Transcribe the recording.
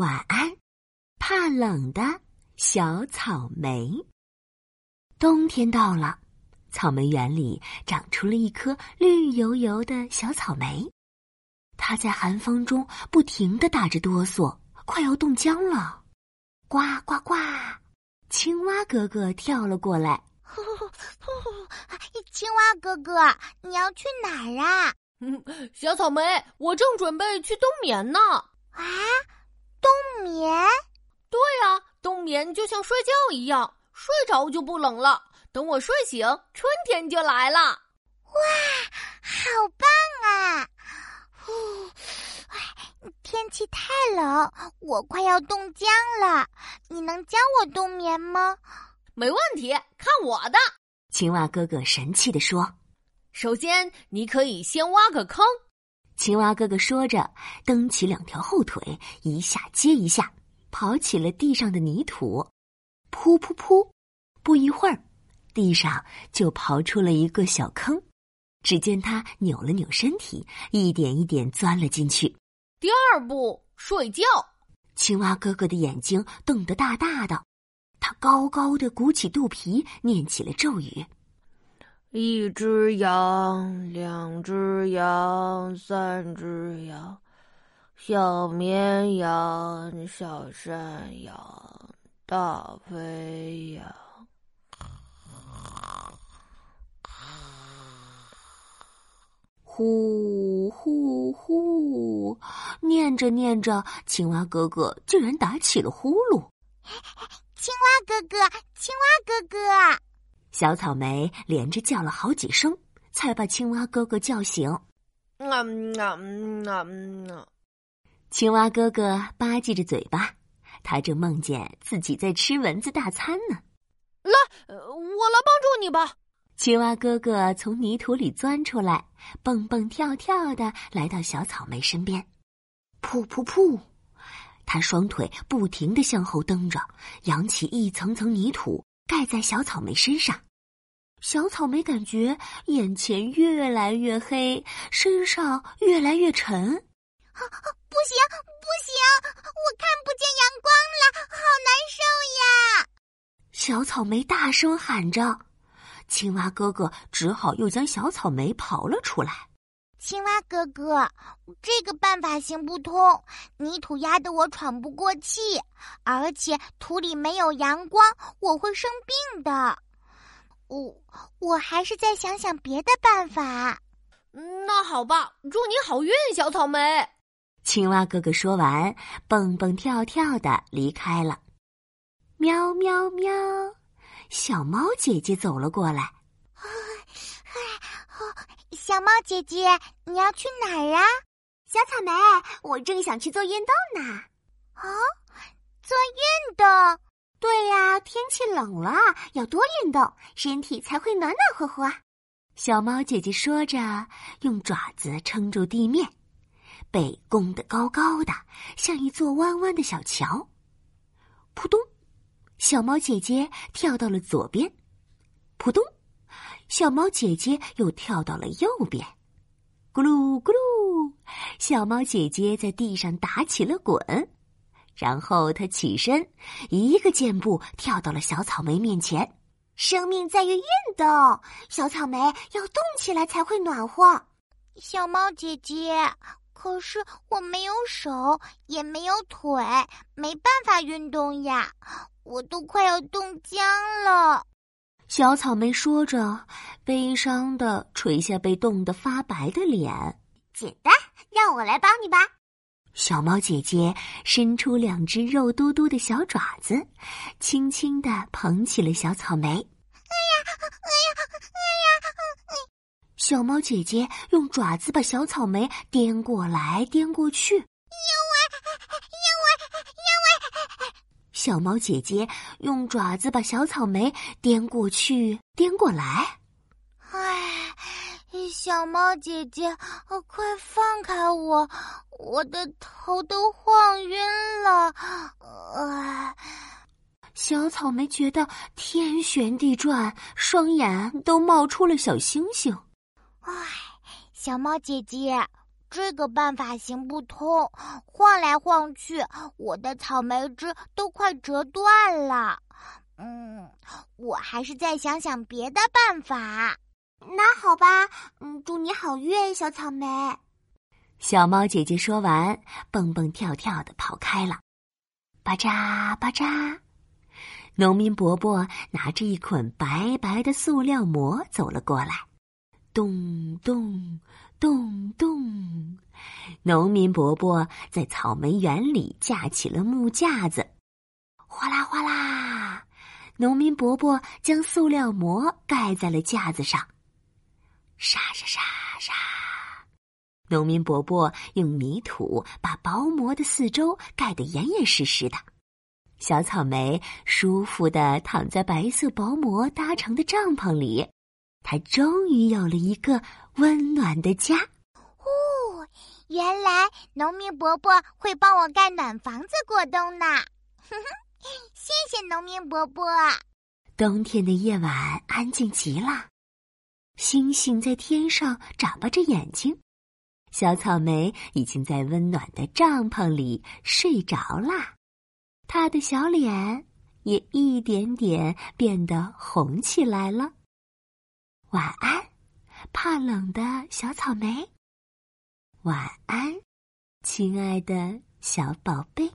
晚安，怕冷的小草莓。冬天到了，草莓园里长出了一颗绿油油的小草莓，它在寒风中不停的打着哆嗦，快要冻僵了。呱呱呱！青蛙哥哥跳了过来。青蛙哥哥，你要去哪儿啊？小草莓，我正准备去冬眠呢。啊，冬眠？对呀，冬眠就像睡觉一样，睡着就不冷了。等我睡醒，春天就来了。哇，好棒啊！呼，天气太冷，我快要冻僵了。你能教我冬眠吗？没问题，看我的！青蛙哥哥神气地说。首先，你可以先挖个坑。青蛙哥哥说着，蹬起两条后腿，一下接一下，刨起了地上的泥土。噗噗噗！不一会儿，地上就刨出了一个小坑。只见他扭了扭身体，一点一点钻了进去。第二步，睡觉。青蛙哥哥的眼睛瞪得大大的，他高高的鼓起肚皮，念起了咒语。一只羊，两只羊，三只羊，小绵羊，小山羊，大肥羊。呼呼呼！念着念着，青蛙哥哥竟然打起了呼噜。青蛙哥哥，青蛙哥哥。小草莓连着叫了好几声，才把青蛙哥哥叫醒。嗯嗯嗯青蛙哥哥吧唧着嘴巴，他正梦见自己在吃蚊子大餐呢。来，我来帮助你吧。青蛙哥哥从泥土里钻出来，蹦蹦跳跳的来到小草莓身边。噗噗噗，他双腿不停的向后蹬着，扬起一层层泥土。盖在小草莓身上，小草莓感觉眼前越来越黑，身上越来越沉。啊，不行不行，我看不见阳光了，好难受呀！小草莓大声喊着，青蛙哥哥只好又将小草莓刨了出来。青蛙哥哥，这个办法行不通，泥土压得我喘不过气，而且土里没有阳光，我会生病的。我我还是再想想别的办法。那好吧，祝你好运，小草莓。青蛙哥哥说完，蹦蹦跳跳的离开了。喵喵喵，小猫姐姐走了过来。小猫姐姐，你要去哪儿啊？小草莓，我正想去做运动呢。啊，做运动？对呀，天气冷了，要多运动，身体才会暖暖和和。小猫姐姐说着，用爪子撑住地面，背弓得高高的，像一座弯弯的小桥。扑通，小猫姐姐跳到了左边。扑通。小猫姐姐又跳到了右边，咕噜咕噜，小猫姐姐在地上打起了滚，然后他起身，一个箭步跳到了小草莓面前。生命在于运动，小草莓要动起来才会暖和。小猫姐姐，可是我没有手，也没有腿，没办法运动呀，我都快要冻僵了。小草莓说着，悲伤的垂下被冻得发白的脸。简单，让我来帮你吧。小猫姐姐伸出两只肉嘟嘟的小爪子，轻轻的捧起了小草莓。哎呀，哎呀，哎呀！小猫姐姐用爪子把小草莓颠过来颠过去。因为，因为，因为小猫姐姐用爪子把小草莓颠过去、颠过来。唉，小猫姐姐，快放开我！我的头都晃晕了。呃，小草莓觉得天旋地转，双眼都冒出了小星星。唉，小猫姐姐，这个办法行不通，晃来晃去，我的草莓枝都快折断了。嗯，我还是再想想别的办法。那好吧，嗯，祝你好运，小草莓。小猫姐姐说完，蹦蹦跳跳的跑开了。巴扎巴扎，农民伯伯拿着一捆白白的塑料膜走了过来。咚咚咚咚，农民伯伯在草莓园里架起了木架子。哗啦哗啦，农民伯伯将塑料膜盖在了架子上。沙沙沙沙，农民伯伯用泥土把薄膜的四周盖得严严实实的。小草莓舒服的躺在白色薄膜搭成的帐篷里，它终于有了一个温暖的家。哦，原来农民伯伯会帮我盖暖房子过冬呢！哼哼，谢谢农民伯伯。冬天的夜晚安静极了。星星在天上眨巴着眼睛，小草莓已经在温暖的帐篷里睡着啦，它的小脸也一点点变得红起来了。晚安，怕冷的小草莓。晚安，亲爱的小宝贝。